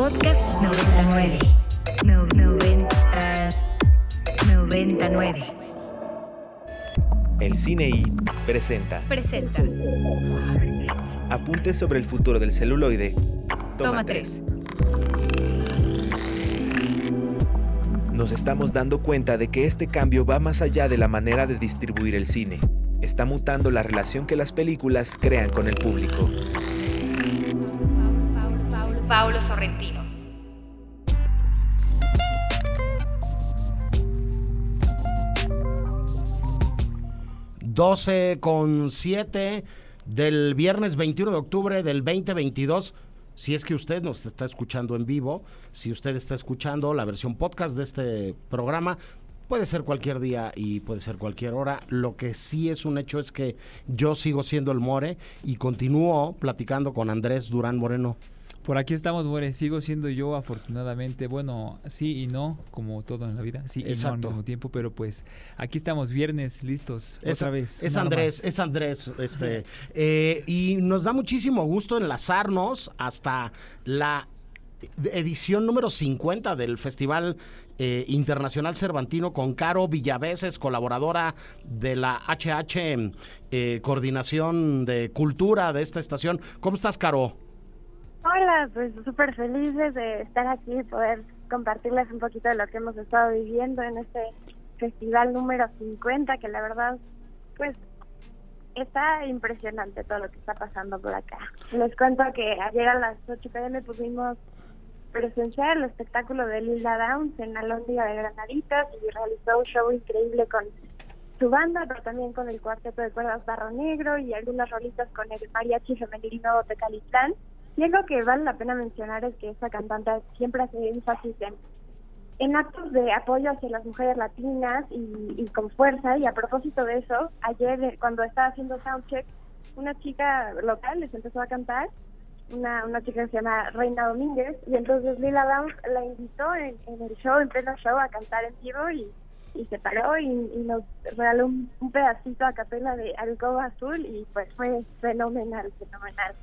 Podcast 99. No, 90, 99. El Cine I presenta Presenta. Apuntes sobre el futuro del celuloide. Toma, Toma tres. Nos estamos dando cuenta de que este cambio va más allá de la manera de distribuir el cine. Está mutando la relación que las películas crean con el público. Paulo Sorrentino. Doce con siete del viernes 21 de octubre del 2022. Si es que usted nos está escuchando en vivo, si usted está escuchando la versión podcast de este programa, puede ser cualquier día y puede ser cualquier hora. Lo que sí es un hecho es que yo sigo siendo el More y continúo platicando con Andrés Durán Moreno. Por aquí estamos, More. Sigo siendo yo, afortunadamente. Bueno, sí y no, como todo en la vida. Sí y no al mismo tiempo, pero pues aquí estamos, viernes, listos. Es, otra vez. es Andrés, más. es Andrés, este, eh, y nos da muchísimo gusto enlazarnos hasta la edición número 50 del Festival eh, Internacional Cervantino con Caro Villaveses, colaboradora de la HH eh, Coordinación de Cultura de esta estación. ¿Cómo estás, Caro? Hola, pues súper felices de estar aquí y poder compartirles un poquito de lo que hemos estado viviendo en este festival número 50, que la verdad, pues está impresionante todo lo que está pasando por acá. Les cuento que ayer a las 8 pm pudimos presenciar el espectáculo de Lila Downs en Alhóndiga de Granaditas y realizó un show increíble con su banda, pero también con el cuarteto de cuerdas Barro Negro y algunas rolitas con el mariachi femenino de Calitlán. Y algo que vale la pena mencionar es que esta cantante siempre hace énfasis en, en actos de apoyo hacia las mujeres latinas y, y con fuerza. Y a propósito de eso, ayer eh, cuando estaba haciendo soundcheck, una chica local les empezó a cantar, una, una chica que se llama Reina Domínguez, y entonces Lila Downs la invitó en, en el show, en pleno show, a cantar en vivo y, y se paró y, y nos regaló un, un pedacito a capela de Alcoba Azul y pues fue fenomenal, fenomenal.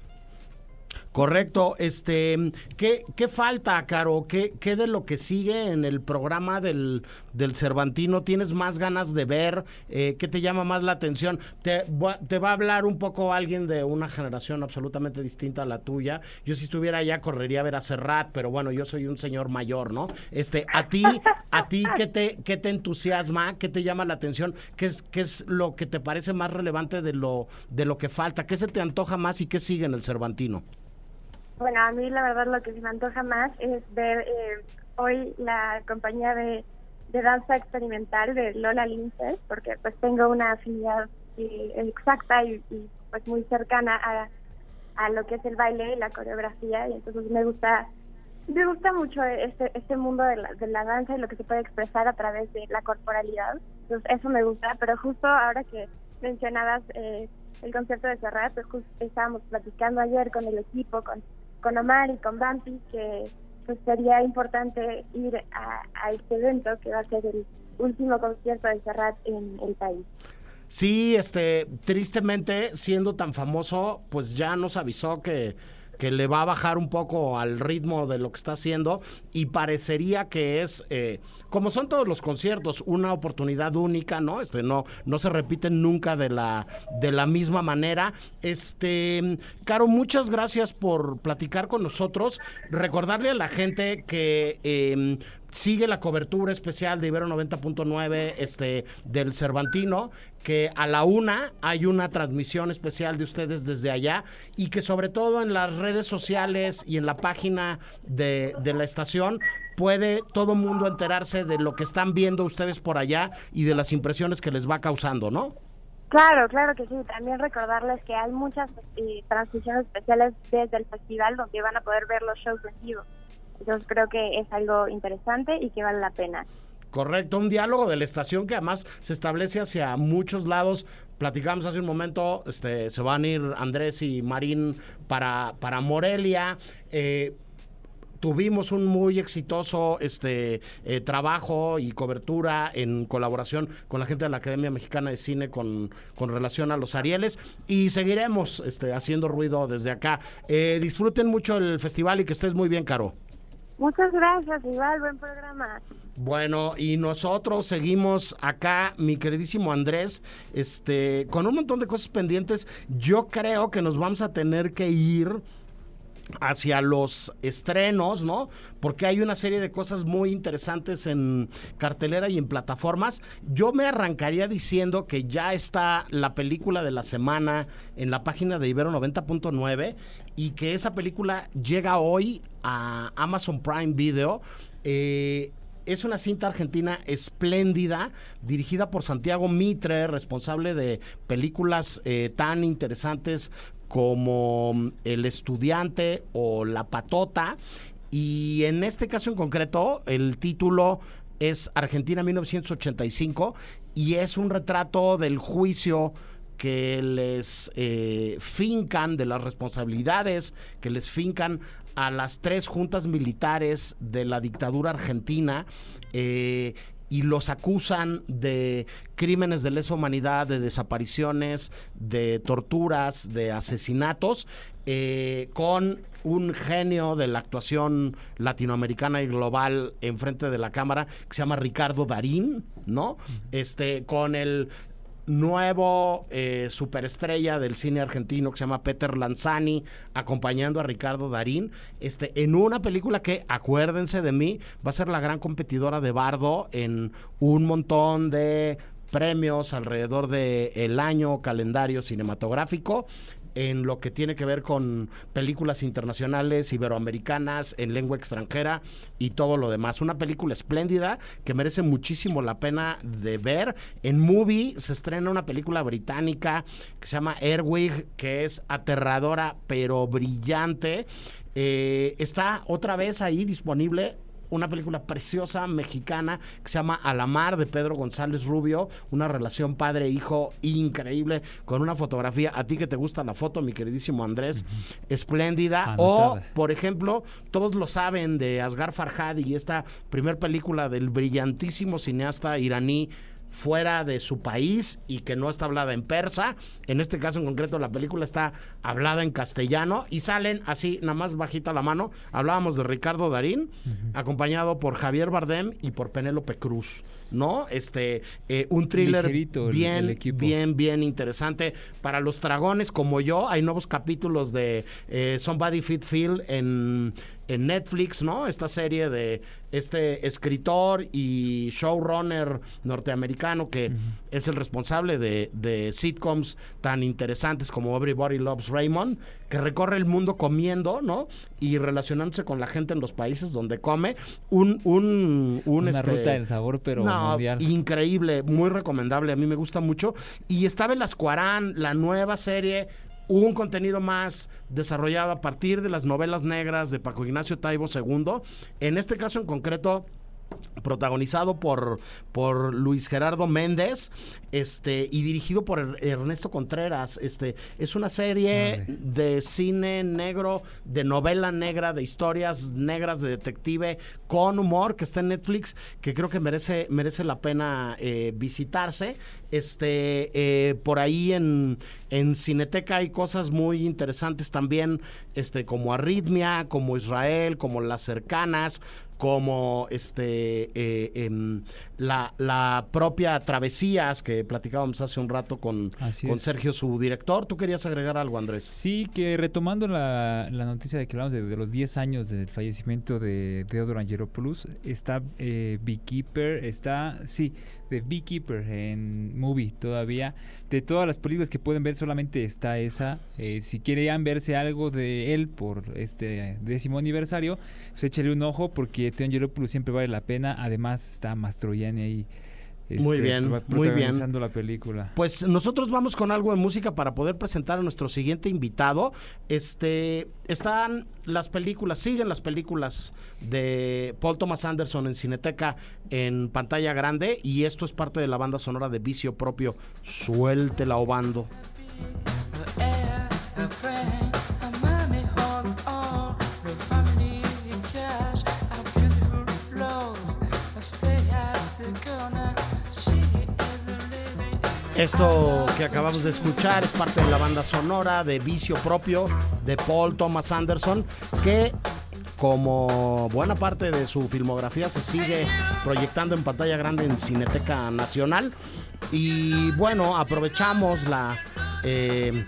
Correcto, este, ¿qué, qué falta, Caro? ¿Qué, ¿Qué de lo que sigue en el programa del, del Cervantino tienes más ganas de ver? Eh, ¿Qué te llama más la atención? Te, te va a hablar un poco alguien de una generación absolutamente distinta a la tuya. Yo si estuviera allá correría a ver a Serrat, pero bueno, yo soy un señor mayor, ¿no? Este, a ti, a ti, ¿qué te, qué te entusiasma? ¿Qué te llama la atención? ¿Qué es, qué es lo que te parece más relevante de lo, de lo que falta? ¿Qué se te antoja más y qué sigue en el Cervantino? Bueno, a mí la verdad lo que me antoja más es ver eh, hoy la compañía de, danza experimental de Lola Linces, porque pues tengo una afinidad eh, exacta y, y, pues muy cercana a, a lo que es el baile y la coreografía, y entonces me gusta me gusta mucho este este mundo de la, de la danza y lo que se puede expresar a través de la corporalidad. Entonces eso me gusta, pero justo ahora que mencionabas eh, el concierto de Serrat, pues justo estábamos platicando ayer con el equipo, con, con Omar y con Bampi, que pues sería importante ir a, este evento que va a ser el último concierto de Serrat en el país. Sí, este, tristemente, siendo tan famoso, pues ya nos avisó que, que le va a bajar un poco al ritmo de lo que está haciendo y parecería que es, eh, como son todos los conciertos, una oportunidad única, ¿no? Este, no, no se repiten nunca de la, de la misma manera. Este, Caro, muchas gracias por platicar con nosotros. Recordarle a la gente que eh, sigue la cobertura especial de Ibero 90.9 este, del Cervantino, que a la una hay una transmisión especial de ustedes desde allá y que sobre todo en las redes sociales y en la página de, de la estación puede todo mundo enterarse de lo que están viendo ustedes por allá y de las impresiones que les va causando, ¿no? Claro, claro que sí. También recordarles que hay muchas eh, transmisiones especiales desde el festival donde van a poder ver los shows en vivo. Entonces creo que es algo interesante y que vale la pena. Correcto, un diálogo de la estación que además se establece hacia muchos lados. Platicamos hace un momento, este, se van a ir Andrés y Marín para, para Morelia. Eh, tuvimos un muy exitoso este eh, trabajo y cobertura en colaboración con la gente de la Academia Mexicana de Cine con, con relación a los Arieles y seguiremos este, haciendo ruido desde acá. Eh, disfruten mucho el festival y que estés muy bien, Caro. Muchas gracias, igual, buen programa. Bueno, y nosotros seguimos acá, mi queridísimo Andrés, este, con un montón de cosas pendientes. Yo creo que nos vamos a tener que ir hacia los estrenos, ¿no? Porque hay una serie de cosas muy interesantes en cartelera y en plataformas. Yo me arrancaría diciendo que ya está la película de la semana en la página de Ibero 90.9 y que esa película llega hoy a Amazon Prime Video. Eh, es una cinta argentina espléndida, dirigida por Santiago Mitre, responsable de películas eh, tan interesantes como mm, El Estudiante o La Patota. Y en este caso en concreto, el título es Argentina 1985 y es un retrato del juicio que les eh, fincan, de las responsabilidades que les fincan a las tres juntas militares de la dictadura argentina. Eh, y los acusan de crímenes de lesa humanidad, de desapariciones, de torturas, de asesinatos, eh, con un genio de la actuación latinoamericana y global enfrente de la cámara que se llama Ricardo Darín, ¿no? Este, con el nuevo eh, superestrella del cine argentino que se llama Peter Lanzani, acompañando a Ricardo Darín, este, en una película que, acuérdense de mí, va a ser la gran competidora de Bardo en un montón de premios alrededor del el año calendario cinematográfico en lo que tiene que ver con películas internacionales, iberoamericanas, en lengua extranjera y todo lo demás. Una película espléndida que merece muchísimo la pena de ver. En Movie se estrena una película británica que se llama Airwig, que es aterradora pero brillante. Eh, está otra vez ahí disponible una película preciosa mexicana que se llama Alamar de Pedro González Rubio, una relación padre-hijo increíble con una fotografía, a ti que te gusta la foto, mi queridísimo Andrés, espléndida. O, por ejemplo, todos lo saben de Asghar Farhadi y esta primer película del brillantísimo cineasta iraní fuera de su país y que no está hablada en persa. En este caso en concreto la película está hablada en castellano y salen así, nada más bajita la mano. Hablábamos de Ricardo Darín, acompañado por Javier Bardem y por Penélope Cruz, ¿no? Este, eh, un thriller bien, bien, bien interesante. Para los dragones como yo, hay nuevos capítulos de eh, Somebody Fit Feel en en Netflix, ¿no? Esta serie de este escritor y showrunner norteamericano que es el responsable de, de, sitcoms tan interesantes como Everybody Loves Raymond, que recorre el mundo comiendo, ¿no? Y relacionándose con la gente en los países donde come. Un, un, Una este, ruta del sabor, pero mundial. Increíble, muy recomendable, a mí me gusta mucho. Y está Velascoarán, la nueva serie un contenido más desarrollado a partir de las novelas negras de Paco Ignacio Taibo II. En este caso en concreto, protagonizado por, por Luis Gerardo Méndez este y dirigido por er-, Ernesto Contreras. Este es una serie de cine negro de novela negra de historias negras de detective con humor que está en Netflix que creo que merece merece la pena eh, visitarse. Este eh, por ahí en, en Cineteca hay cosas muy interesantes también este como Arritmia como Israel como Las Cercanas como este eh, em, la, la, propia Travesías que platicábamos hace un rato con, con Sergio, su director. ¿Tú querías agregar algo, Andrés? Sí, que retomando la, la noticia de que hablamos de, los 10 años del fallecimiento de Theodore Angelopoulos, está eh, Beekeeper, está, sí, de Beekeeper en Movie todavía. De todas las películas que pueden ver, solamente está esa. Eh, si querían verse algo de él por este décimo aniversario, pues échale un ojo porque Theo Angelopoulos siempre vale la pena. Además está Mastroianni ahí muy este, bien, muy bien. la película. Pues nosotros vamos con algo de música para poder presentar a nuestro siguiente invitado. Este, están las películas, siguen las películas de Paul Thomas Anderson en Cineteca en pantalla grande y esto es parte de la banda sonora de Vicio Propio. Suéltela obando. Esto que acabamos de escuchar es parte de la banda sonora de Vicio Propio de Paul Thomas Anderson, que como buena parte de su filmografía se sigue proyectando en pantalla grande en Cineteca Nacional. Y bueno, aprovechamos la eh,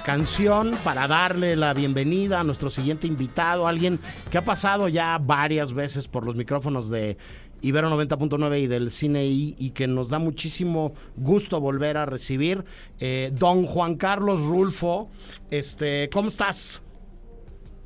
canción para darle la bienvenida a nuestro siguiente invitado, alguien que ha pasado ya varias veces por los micrófonos de Ibero 90.9 y del Cine I, y que nos da muchísimo gusto volver a recibir. Eh, don Juan Carlos Rulfo, este, ¿cómo estás?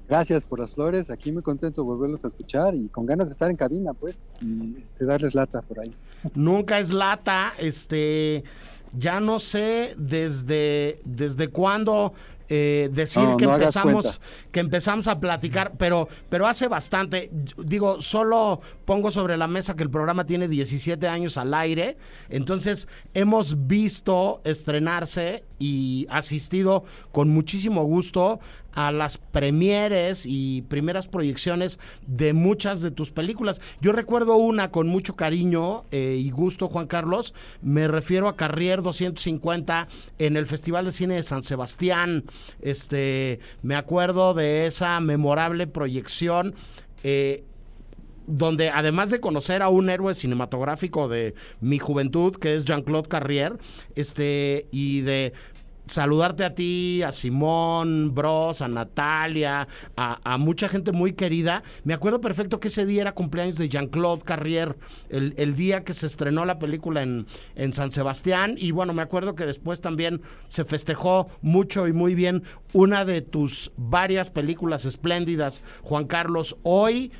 Gracias por las flores, aquí muy contento de volverlos a escuchar y con ganas de estar en cabina, pues, y este, darles lata por ahí. Nunca es lata, este, ya no sé desde, desde cuándo eh, decir que empezamos que empezamos a platicar, pero pero hace bastante, digo, solo pongo sobre la mesa que el programa tiene 17 años al aire, entonces hemos visto estrenarse y asistido con muchísimo gusto a las premieres y primeras proyecciones de muchas de tus películas. Yo recuerdo una con mucho cariño eh, y gusto, Juan Carlos. Me refiero a Carrier 250 en el Festival de Cine de San Sebastián. Este, me acuerdo de esa memorable proyección. Eh, donde además de conocer a un héroe cinematográfico de mi juventud, que es Jean-Claude Carrier, este, y de saludarte a ti, a Simón, Bros, a Natalia, a, mucha gente muy querida. Me acuerdo perfecto que ese día era cumpleaños de Jean-Claude Carrier, el, día que se estrenó la película en, en San Sebastián. Y bueno, me acuerdo que después también se festejó mucho y muy bien una de tus varias películas espléndidas, Juan Carlos. Hoy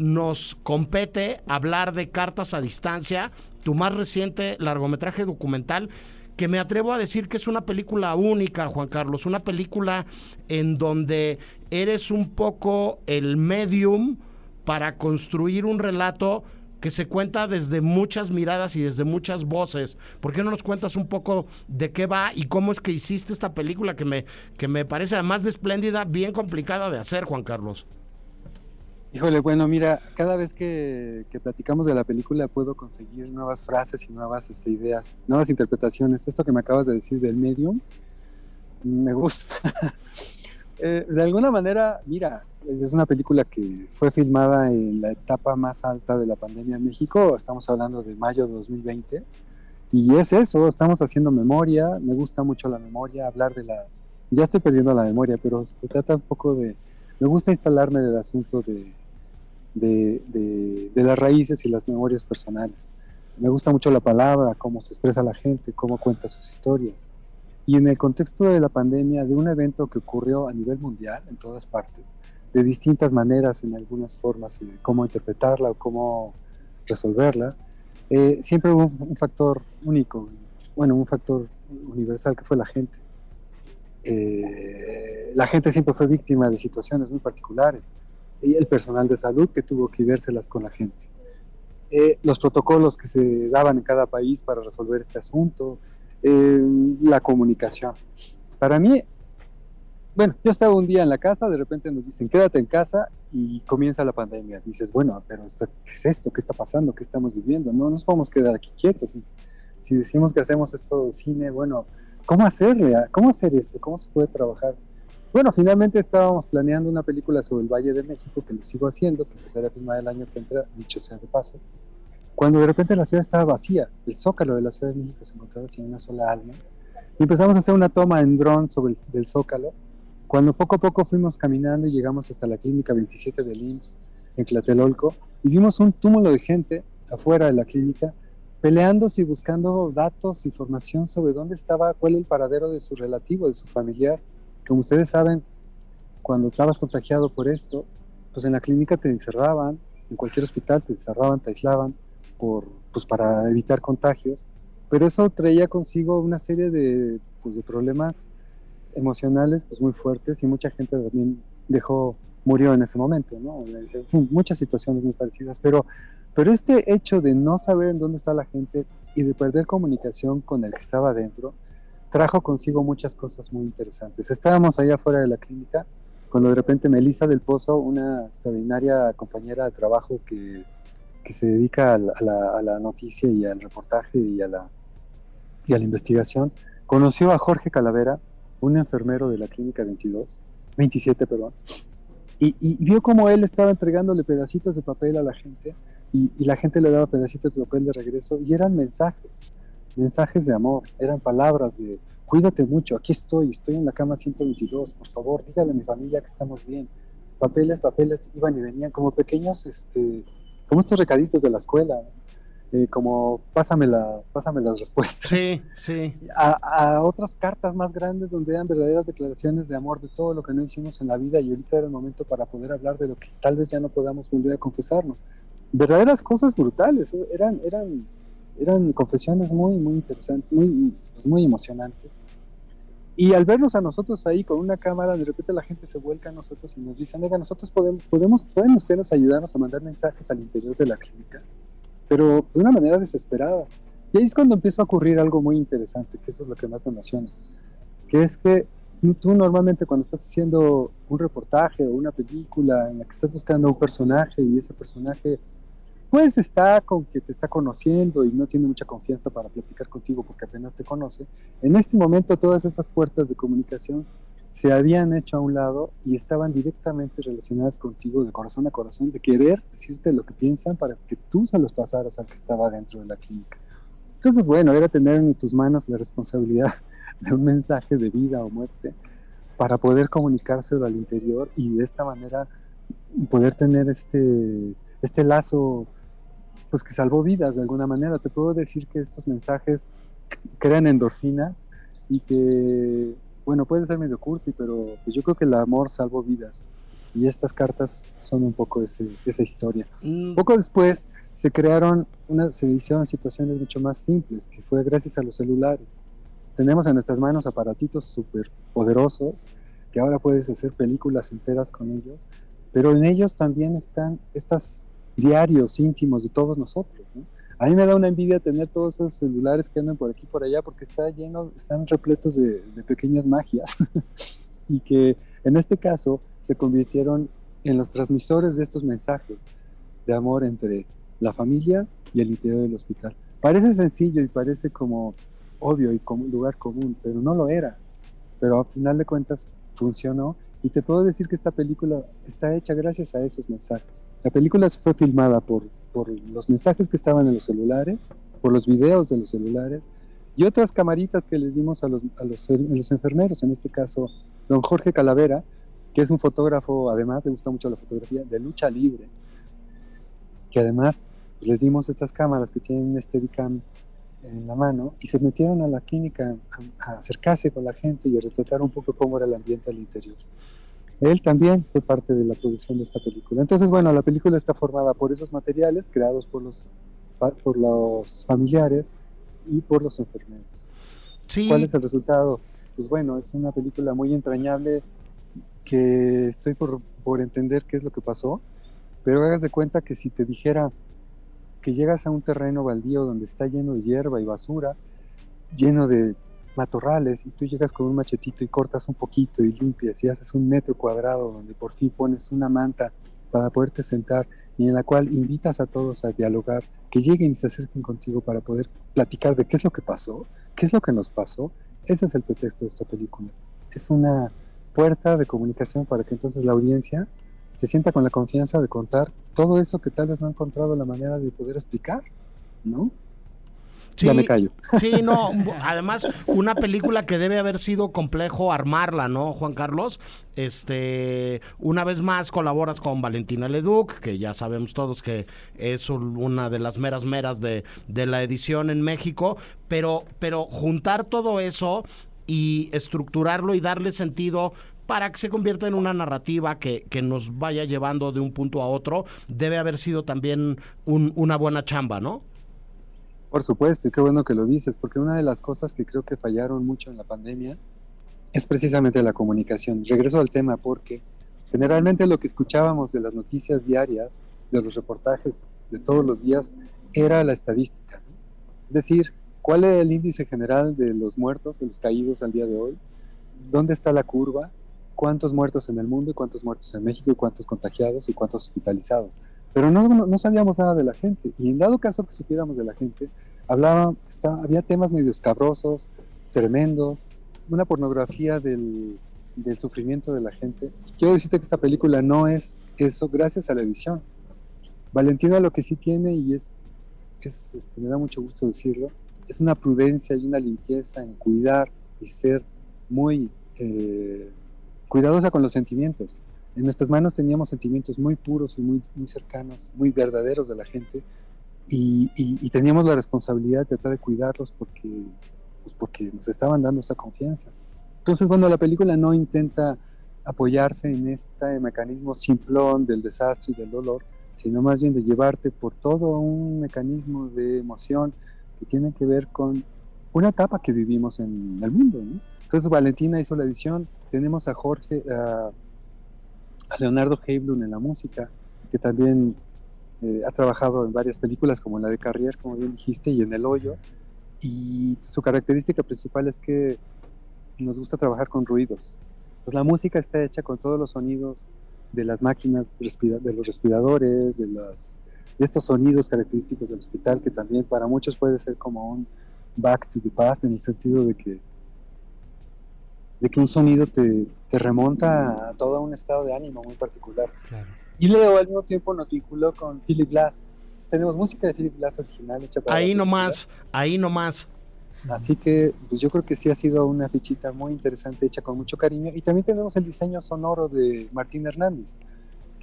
nos compete hablar de Cartas a Distancia, tu más reciente largometraje documental que me atrevo a decir que es una película única, Juan Carlos, una película en donde eres un poco el medium para construir un relato que se cuenta desde muchas miradas y desde muchas voces. ¿Por qué no nos cuentas un poco de qué va y cómo es que hiciste esta película que me, que me parece además de espléndida, bien complicada de hacer, Juan Carlos? Híjole, bueno, mira, cada vez que, platicamos de la película puedo conseguir nuevas frases y nuevas este, ideas, nuevas interpretaciones. Esto que me acabas de decir del medium, me gusta. Eh, de alguna manera, mira, es una película que fue filmada en la etapa más alta de la pandemia en México, estamos hablando de mayo de 2020, y es eso, estamos haciendo memoria, me gusta mucho la memoria, hablar de la... Ya estoy perdiendo la memoria, pero se trata un poco de... Me gusta instalarme del asunto de de, las raíces y las memorias personales. Me gusta mucho la palabra, cómo se expresa la gente, cómo cuenta sus historias. Y en el contexto de la pandemia, de un evento que ocurrió a nivel mundial, en todas partes, de distintas maneras, en algunas formas, de cómo interpretarla o cómo resolverla, eh, siempre hubo un, factor único, bueno, un factor universal que fue la gente. Eh, la gente siempre fue víctima de situaciones muy particulares y el personal de salud que tuvo que vérselas con la gente. Eh, los protocolos que se daban en cada país para resolver este asunto, eh, la comunicación. Para mí, bueno, yo estaba un día en la casa, de repente nos dicen, quédate en casa y comienza la pandemia. Dices, bueno, pero ¿qué es esto? ¿Qué está pasando? ¿Qué estamos viviendo? No nos podemos quedar aquí quietos. Si, si decimos que hacemos esto de cine, bueno, ¿cómo hacerle? ¿Cómo hacer esto? ¿Cómo se puede trabajar? Bueno, finalmente estábamos planeando una película sobre el Valle de México, que lo sigo haciendo, que empezaré a filmar el año que entra, dicho sea de paso, cuando de repente la ciudad estaba vacía, el zócalo de la Ciudad de México se encontraba sin una sola alma, y empezamos a hacer una toma en dron sobre el del zócalo, cuando poco a poco fuimos caminando y llegamos hasta la clínica 27 del IMSS en Tlatelolco, y vimos un túmulo de gente afuera de la clínica, peleándose y buscando datos, información sobre dónde estaba, cuál el paradero de su relativo, de su familiar, como ustedes saben, cuando estabas contagiado por esto, pues en la clínica te encerraban, en cualquier hospital te encerraban, te aislaban por, pues para evitar contagios, pero eso traía consigo una serie de, pues de problemas emocionales pues muy fuertes y mucha gente también dejó, murió en ese momento, ¿no? muchas situaciones muy parecidas, pero, pero este hecho de no saber en dónde está la gente y de perder comunicación con el que estaba adentro, trajo consigo muchas cosas muy interesantes. Estábamos allá afuera de la clínica cuando de repente Melissa del Pozo, una extraordinaria compañera de trabajo que, que se dedica a la, a, la, noticia y al reportaje y a, la, y a la investigación, conoció a Jorge Calavera, un enfermero de la clínica 22, 27, perdón, Y, y vio como él estaba entregándole pedacitos de papel a la gente y la gente le daba pedacitos de papel de regreso y eran mensajes, mensajes de amor, eran palabras de cuídate mucho, aquí estoy, estoy en la cama 122, por favor, dígale a mi familia que estamos bien. Papeles, papeles iban y venían como pequeños, este, como estos recaditos de la escuela, eh, como pásame, la, pásame las respuestas. Sí, sí. A, a, otras cartas más grandes donde eran verdaderas declaraciones de amor de todo lo que no hicimos en la vida y ahorita era el momento para poder hablar de lo que tal vez ya no podamos volver a confesarnos. Verdaderas cosas brutales, eran, eran, eran confesiones muy, muy interesantes, muy, muy emocionantes. Y al vernos a nosotros ahí con una cámara, de repente la gente se vuelca a nosotros y nos dice, oiga, nosotros podemos, podemos, pueden ustedes ayudarnos a mandar mensajes al interior de la clínica, pero de una manera desesperada. Y ahí es cuando empieza a ocurrir algo muy interesante, que eso es lo que más me emociona, que es que tú normalmente cuando estás haciendo un reportaje o una película en la que estás buscando un personaje y ese personaje pues está con que te está conociendo y no tiene mucha confianza para platicar contigo porque apenas te conoce, en este momento todas esas puertas de comunicación se habían hecho a un lado y estaban directamente relacionadas contigo de corazón a corazón, de querer decirte lo que piensan para que tú se los pasaras al que estaba dentro de la clínica. Entonces, bueno, era tener en tus manos la responsabilidad de un mensaje de vida o muerte para poder comunicárselo al interior y de esta manera poder tener este, este lazo pues que salvó vidas de alguna manera. Te puedo decir que estos mensajes crean endorfinas y que, bueno, puede ser medio cursi, pero pues yo creo que el amor salvó vidas. Y estas cartas son un poco ese, esa historia. Mm. Poco después se crearon, una, se hicieron situaciones mucho más simples, que fue gracias a los celulares. Tenemos en nuestras manos aparatitos súper poderosos, que ahora puedes hacer películas enteras con ellos, pero en ellos también están estas diarios íntimos de todos nosotros. ¿no? A mí me da una envidia tener todos esos celulares que andan por aquí por allá porque está lleno, están repletos de, de pequeñas magias y que en este caso se convirtieron en los transmisores de estos mensajes de amor entre la familia y el interior del hospital. Parece sencillo y parece como obvio y como un lugar común, pero no lo era. Pero al final de cuentas funcionó y te puedo decir que esta película está hecha gracias a esos mensajes. La película fue filmada por, por los mensajes que estaban en los celulares, por los videos de los celulares y otras camaritas que les dimos a los, a los, a los enfermeros, en este caso don Jorge Calavera, que es un fotógrafo, además le gusta mucho la fotografía, de lucha libre, que además les dimos estas cámaras que tienen un Steadicam en la mano y se metieron a la clínica a, a, acercarse con la gente y a retratar un poco cómo era el ambiente al interior. Él también fue parte de la producción de esta película. Entonces, bueno, la película está formada por esos materiales creados por los, por los familiares y por los enfermeros. Sí. ¿Cuál es el resultado? Pues bueno, es una película muy entrañable que estoy por, por entender qué es lo que pasó, pero hagas de cuenta que si te dijera que llegas a un terreno baldío donde está lleno de hierba y basura, lleno de matorrales, y tú llegas con un machetito y cortas un poquito y limpias y haces un metro cuadrado donde por fin pones una manta para poderte sentar y en la cual invitas a todos a dialogar, que lleguen y se acerquen contigo para poder platicar de qué es lo que pasó, qué es lo que nos pasó. Ese es el pretexto de esta película. Es una puerta de comunicación para que entonces la audiencia se sienta con la confianza de contar todo eso que tal vez no ha encontrado la manera de poder explicar, ¿no? Sí, ya me callo. Sí, no, además una película que debe haber sido complejo armarla, ¿no, Juan Carlos? Este, una vez más colaboras con Valentina Leduc, que ya sabemos todos que es una de las meras meras de, de la edición en México, pero, pero juntar todo eso y estructurarlo y darle sentido para que se convierta en una narrativa que, que, nos vaya llevando de un punto a otro, debe haber sido también un, una buena chamba, ¿no? Por supuesto, y qué bueno que lo dices, porque una de las cosas que creo que fallaron mucho en la pandemia es precisamente la comunicación. Regreso al tema porque generalmente lo que escuchábamos de las noticias diarias, de los reportajes de todos los días, era la estadística. Es decir, cuál es el índice general de los muertos, de los caídos al día de hoy, dónde está la curva, cuántos muertos en el mundo y cuántos muertos en México y cuántos contagiados y cuántos hospitalizados. Pero no, sabíamos nada de la gente. Y en dado caso que supiéramos de la gente, hablaba, estaba, había temas medio escabrosos, tremendos, una pornografía del, del sufrimiento de la gente. Quiero decirte que esta película no es eso gracias a la edición. Valentina lo que sí tiene, y es, es este, me da mucho gusto decirlo, es una prudencia y una limpieza en cuidar y ser muy eh, cuidadosa con los sentimientos. En nuestras manos teníamos sentimientos muy puros y muy, muy cercanos, muy verdaderos de la gente, y, y, teníamos la responsabilidad de tratar de cuidarlos porque, pues porque nos estaban dando esa confianza. Entonces, bueno, la película no intenta apoyarse en este mecanismo simplón del desastre y del dolor, sino más bien de llevarte por todo un mecanismo de emoción que tiene que ver con una etapa que vivimos en el mundo. Entonces Valentina hizo la edición, tenemos a Jorge, Leonardo Heiblum en la música, que también eh, ha trabajado en varias películas como la de Carrier, como bien dijiste, y en El Hoyo. Y su característica principal es que nos gusta trabajar con ruidos. Entonces la música está hecha con todos los sonidos de las máquinas, de los respiradores, de estos sonidos característicos del hospital, que también para muchos puede ser como un back to the past, en el sentido de que, de que un sonido te, te remonta a todo un estado de ánimo muy particular. Y Leo al mismo tiempo nos vinculó con Philip Glass. tenemos música de Philip Glass original hecha para Ahí nomás, ahí nomás. Así que pues yo creo que sí ha sido una fichita muy interesante, hecha con mucho cariño. Y también tenemos el diseño sonoro de Martín Hernández,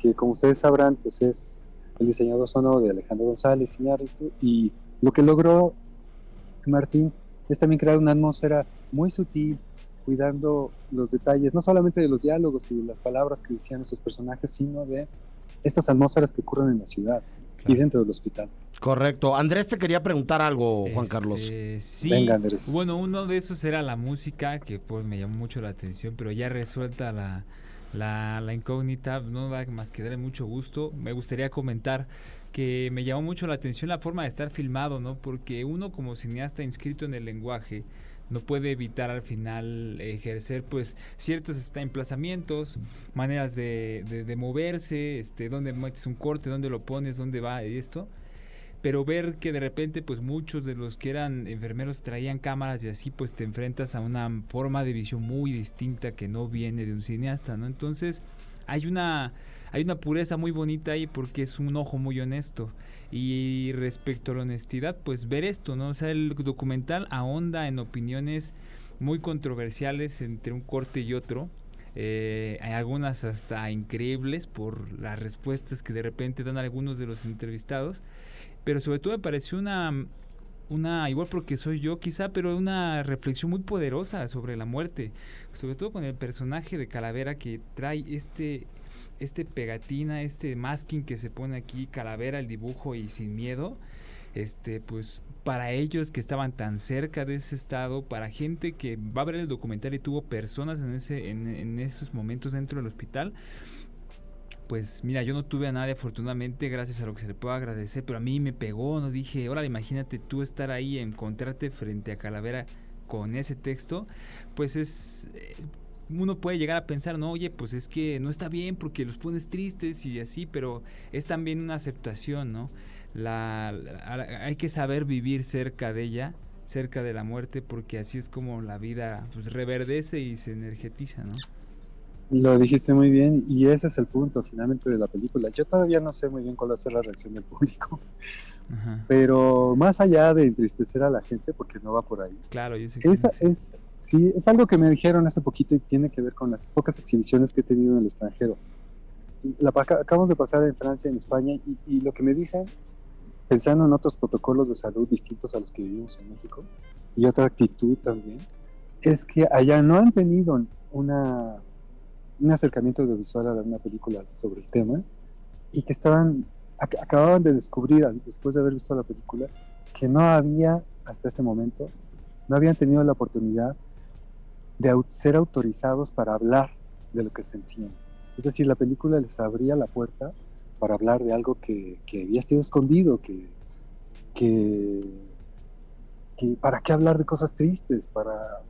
que como ustedes sabrán, pues es el diseñador sonoro de Alejandro González Iñárritu. Y lo que logró Martín es también crear una atmósfera muy sutil, cuidando los detalles, no solamente de los diálogos y de las palabras que decían nuestros personajes, sino de estas atmósferas que ocurren en la ciudad y dentro del hospital. Correcto. Andrés te quería preguntar algo, Juan este, Carlos. Sí. Venga, Andrés. Bueno, uno de esos era la música, que pues me llamó mucho la atención, pero ya resuelta la, la, la incógnita, no da más que darle mucho gusto. Me gustaría comentar que me llamó mucho la atención la forma de estar filmado, ¿no? Porque uno como cineasta inscrito en el lenguaje, no puede evitar al final ejercer pues ciertos emplazamientos, maneras de, de, moverse, este, dónde metes un corte, dónde lo pones, dónde va y esto. Pero ver que de repente pues muchos de los que eran enfermeros traían cámaras y así pues te enfrentas a una forma de visión muy distinta que no viene de un cineasta, ¿no? Entonces hay una, hay una pureza muy bonita ahí porque es un ojo muy honesto. Y respecto a la honestidad, pues ver esto, ¿no? O sea, el documental ahonda en opiniones muy controversiales entre un corte y otro. Eh, hay algunas hasta increíbles por las respuestas que de repente dan algunos de los entrevistados. Pero sobre todo me pareció una, una, igual porque soy yo quizá, pero una reflexión muy poderosa sobre la muerte. Sobre todo con el personaje de Calavera que trae este este pegatina, este masking que se pone aquí, calavera, el dibujo y sin miedo, este, pues para ellos que estaban tan cerca de ese estado, para gente que va a ver el documental y tuvo personas en, ese, en, esos momentos dentro del hospital, pues mira, yo no tuve a nadie afortunadamente, gracias a lo que se le puedo agradecer, pero a mí me pegó, no dije, ahora imagínate tú estar ahí, encontrarte frente a Calavera con ese texto, pues es, eh, uno puede llegar a pensar, no, oye, pues es que no está bien porque los pones tristes y así, pero es también una aceptación, ¿no? La, hay que saber vivir cerca de ella, cerca de la muerte, porque así es como la vida pues, reverdece y se energetiza, ¿no? Lo dijiste muy bien y ese es el punto finalmente de la película. Yo todavía no sé muy bien cuál va a ser la reacción del público, pero más allá de entristecer a la gente, porque no va por ahí. Claro, yo sé que esa es Sí, es algo que me dijeron hace poquito y tiene que ver con las pocas exhibiciones que he tenido en el extranjero. La, acabamos de pasar en Francia, en España, y, lo que me dicen, pensando en otros protocolos de salud distintos a los que vivimos en México, y otra actitud también, es que allá no han tenido una, un acercamiento audiovisual a una película sobre el tema, y que estaban, acababan de descubrir, después de haber visto la película, que no había, hasta ese momento, no habían tenido la oportunidad de ser autorizados para hablar de lo que sentían. Es decir, la película les abría la puerta para hablar de algo que, que había estado escondido, que, que, para qué hablar de cosas tristes, para...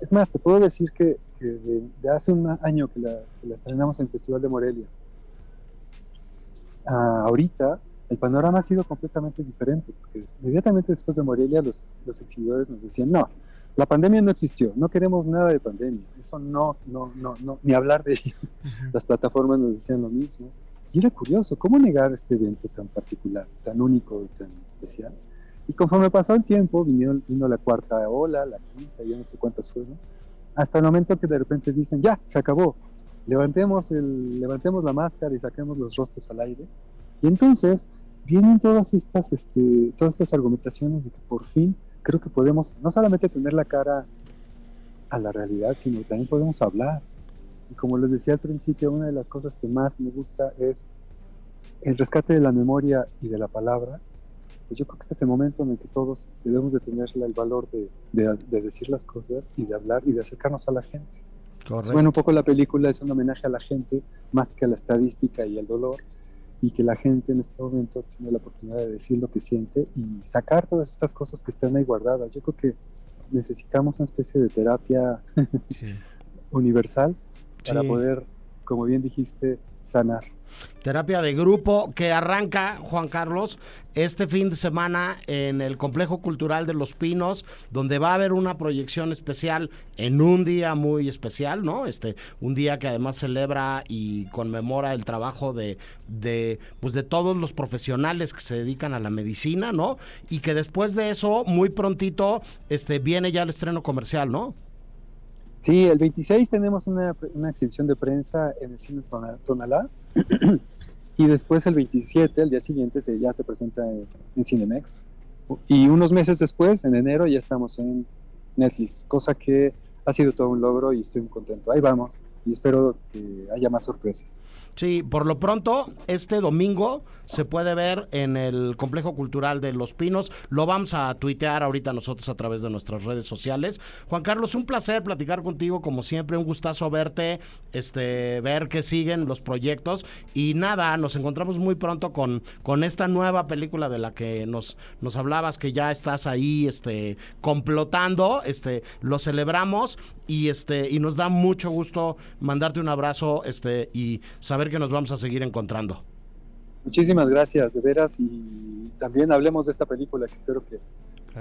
Es más, te puedo decir que, de, hace un año que la, estrenamos en el Festival de Morelia, ahorita el panorama ha sido completamente diferente, porque inmediatamente después de Morelia los, los exhibidores nos decían, no, La pandemia no existió, no queremos nada de pandemia, eso no, no, no, no ni hablar de ello. Las plataformas nos decían lo mismo. Y era curioso, ¿cómo negar este evento tan particular, tan único y tan especial? Y conforme pasó el tiempo, vino, vino la cuarta ola, la quinta, ya no sé cuántas fueron, hasta el momento que de repente dicen, ya, se acabó, levantemos, el, levantemos la máscara y saquemos los rostros al aire. Y entonces vienen todas estas, este, todas estas argumentaciones de que por fin creo que podemos no solamente tener la cara a la realidad, sino que también podemos hablar. Y como les decía al principio, una de las cosas que más me gusta es el rescate de la memoria y de la palabra. Pues yo creo que este es el momento en el que todos debemos de tener el valor de, de, decir las cosas y de hablar y de acercarnos a la gente. Bueno, un poco la película es un homenaje a la gente más que a la estadística y el dolor y que la gente en este momento tiene la oportunidad de decir lo que siente y sacar todas estas cosas que están ahí guardadas. Yo creo que necesitamos una especie de terapia universal para poder, como bien dijiste, sanar. Terapia de grupo que arranca, Juan Carlos, este fin de semana en el Complejo Cultural de Los Pinos, donde va a haber una proyección especial en un día muy especial, ¿no? Este, un día que además celebra y conmemora el trabajo de, de, pues de todos los profesionales que se dedican a la medicina, ¿no? Y que después de eso, muy prontito, este, viene ya el estreno comercial, ¿no? Sí, el 26 tenemos una, una exhibición de prensa en el cine Tonalá. Y después el 27, el día siguiente, se, ya se presenta en, Cinemex. Y unos meses después, en enero, ya estamos en Netflix, cosa que ha sido todo un logro y estoy muy contento. Ahí vamos y espero que haya más sorpresas. Sí, por lo pronto, este domingo se puede ver en el Complejo Cultural de Los Pinos. Lo vamos a tuitear ahorita nosotros a través de nuestras redes sociales. Juan Carlos, un placer platicar contigo, como siempre, un gustazo verte, este, ver que siguen los proyectos. Y nada, nos encontramos muy pronto con, con esta nueva película de la que nos, nos hablabas, que ya estás ahí este, complotando. Este, lo celebramos y, este, y nos da mucho gusto mandarte un abrazo este, y saber que nos vamos a seguir encontrando. Muchísimas gracias, de veras, y también hablemos de esta película que espero que,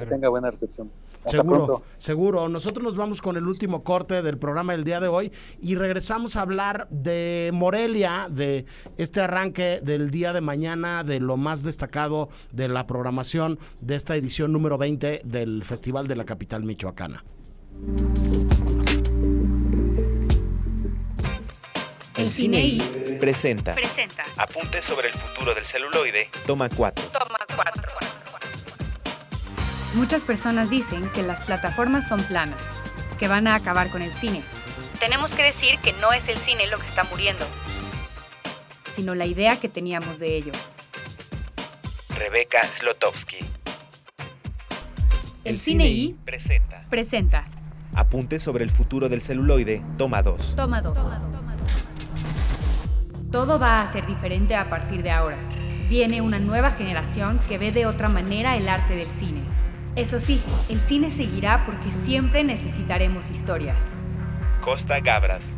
tenga buena recepción. Hasta seguro, pronto. seguro. Nosotros nos vamos con el último corte del programa del día de hoy y regresamos a hablar de Morelia, de este arranque del día de mañana, de lo más destacado de la programación de esta edición número 20 del Festival de la Capital Michoacana. El Cine presenta. presenta. Apunte sobre el futuro del celuloide. Toma 4. Toma 4. Muchas personas dicen que las plataformas son planas, que van a acabar con el cine. Tenemos que decir que no es el cine lo que está muriendo, sino la idea que teníamos de ello. Rebeca Slotowski. El, Cine I presenta. Presenta. Apunte sobre el futuro del celuloide. Toma 2. Toma 2. Todo va a ser diferente a partir de ahora. Viene una nueva generación que ve de otra manera el arte del cine. Eso sí, el cine seguirá porque siempre necesitaremos historias. Costa Gabras.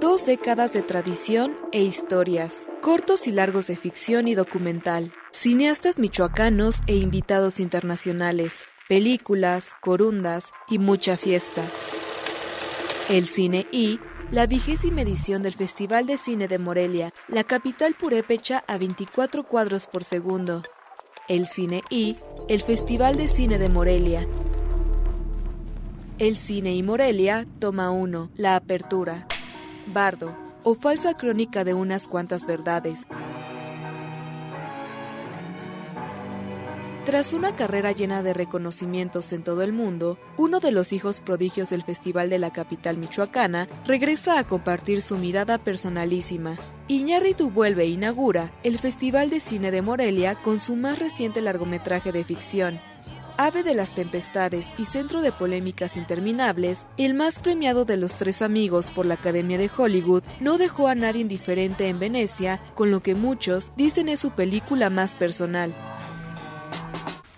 Dos décadas de tradición e historias, cortos y largos de ficción y documental, cineastas michoacanos e invitados internacionales, películas, corundas y mucha fiesta. El cine I la vigésima edición del Festival de Cine de Morelia, la capital purépecha a 24 cuadros por segundo. El Cine I, el Festival de Cine de Morelia. El Cine y Morelia, toma 1, la apertura. Bardo, o falsa crónica de unas cuantas verdades. Tras una carrera llena de reconocimientos en todo el mundo, uno de los hijos prodigios del Festival de la capital michoacana regresa a compartir su mirada personalísima. Iñárritu vuelve e inaugura el Festival de Cine de Morelia con su más reciente largometraje de ficción, Ave de las Tempestades y centro de polémicas interminables, el más premiado de los tres amigos por la Academia de Hollywood no dejó a nadie indiferente en Venecia, con lo que muchos dicen es su película más personal.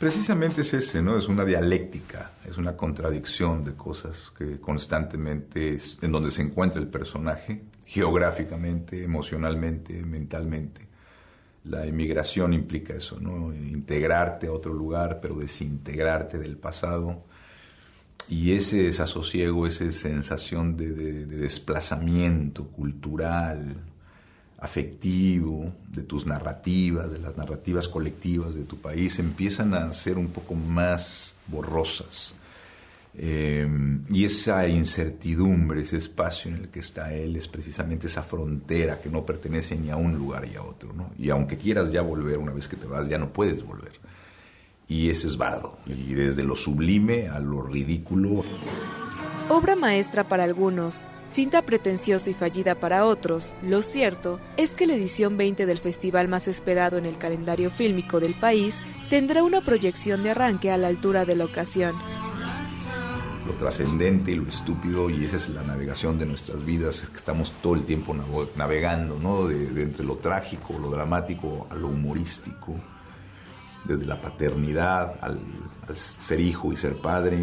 Precisamente es ese, ¿no? Es una dialéctica, es una contradicción de cosas que constantemente es en donde se encuentra el personaje, geográficamente, emocionalmente, mentalmente. La emigración implica eso, ¿no? Integrarte a otro lugar, pero desintegrarte del pasado. Y ese desasosiego, esa sensación de, de desplazamiento cultural, afectivo, de tus narrativas, de las narrativas colectivas de tu país, empiezan a ser un poco más borrosas. Eh, y esa incertidumbre, ese espacio en el que está él, es precisamente esa frontera que no pertenece ni a un lugar y a otro. ¿no? Y aunque quieras ya volver una vez que te vas, ya no puedes volver. Y ese es bardo. Y desde lo sublime a lo ridículo. Obra maestra para algunos, cinta pretenciosa y fallida para otros, lo cierto es que la edición 20 del festival más esperado en el calendario fílmico del país tendrá una proyección de arranque a la altura de la ocasión lo trascendente y lo estúpido, y esa es la navegación de nuestras vidas, es que estamos todo el tiempo navegando, ¿no? De, entre lo trágico, lo dramático, a lo humorístico, desde la paternidad al, ser hijo y ser padre.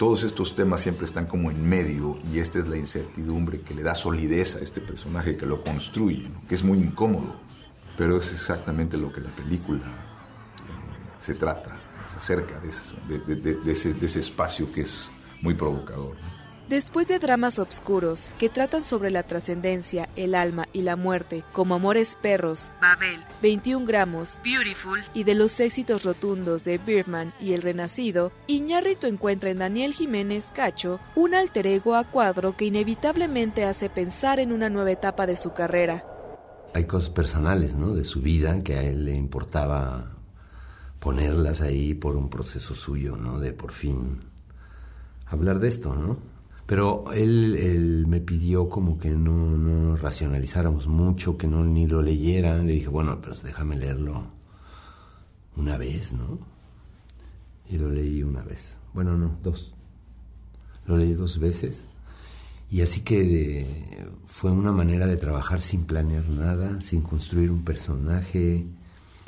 Todos estos temas siempre están como en medio y esta es la incertidumbre que le da solidez a este personaje que lo construye, que es muy incómodo, pero es exactamente lo que la película eh, se trata, se acerca de ese espacio que es muy provocador. Después de dramas obscuros que tratan sobre la trascendencia, el alma y la muerte, como Amores Perros, Babel, 21 gramos, Beautiful y de los éxitos rotundos de Birdman y El Renacido, Iñárritu encuentra en Daniel Jiménez Cacho un alter ego a cuadro que inevitablemente hace pensar en una nueva etapa de su carrera. Hay cosas personales, ¿no? De su vida que a él le importaba ponerlas ahí por un proceso suyo, ¿no? De por fin hablar de esto, ¿no? Pero él, me pidió como que no, no, racionalizáramos mucho, que no ni lo leyeran. Le dije, bueno, pero déjame leerlo una vez, ¿no? Y lo leí una vez. Bueno, no, dos. Lo leí dos veces. Y así que fue una manera de trabajar sin planear nada, sin construir un personaje,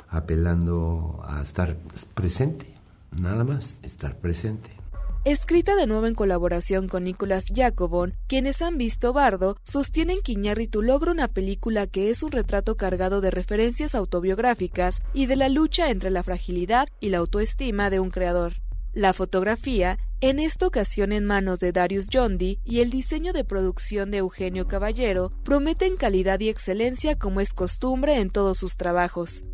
apelando a estar presente, nada más, estar presente. Escrita de nuevo en colaboración con Nicolas Jacobon, quienes han visto Bardo sostienen que Iñárritu logra una película que es un retrato cargado de referencias autobiográficas y de la lucha entre la fragilidad y la autoestima de un creador. La fotografía, en esta ocasión en manos de Darius Jondi y el diseño de producción de Eugenio Caballero, prometen calidad y excelencia como es costumbre en todos sus trabajos.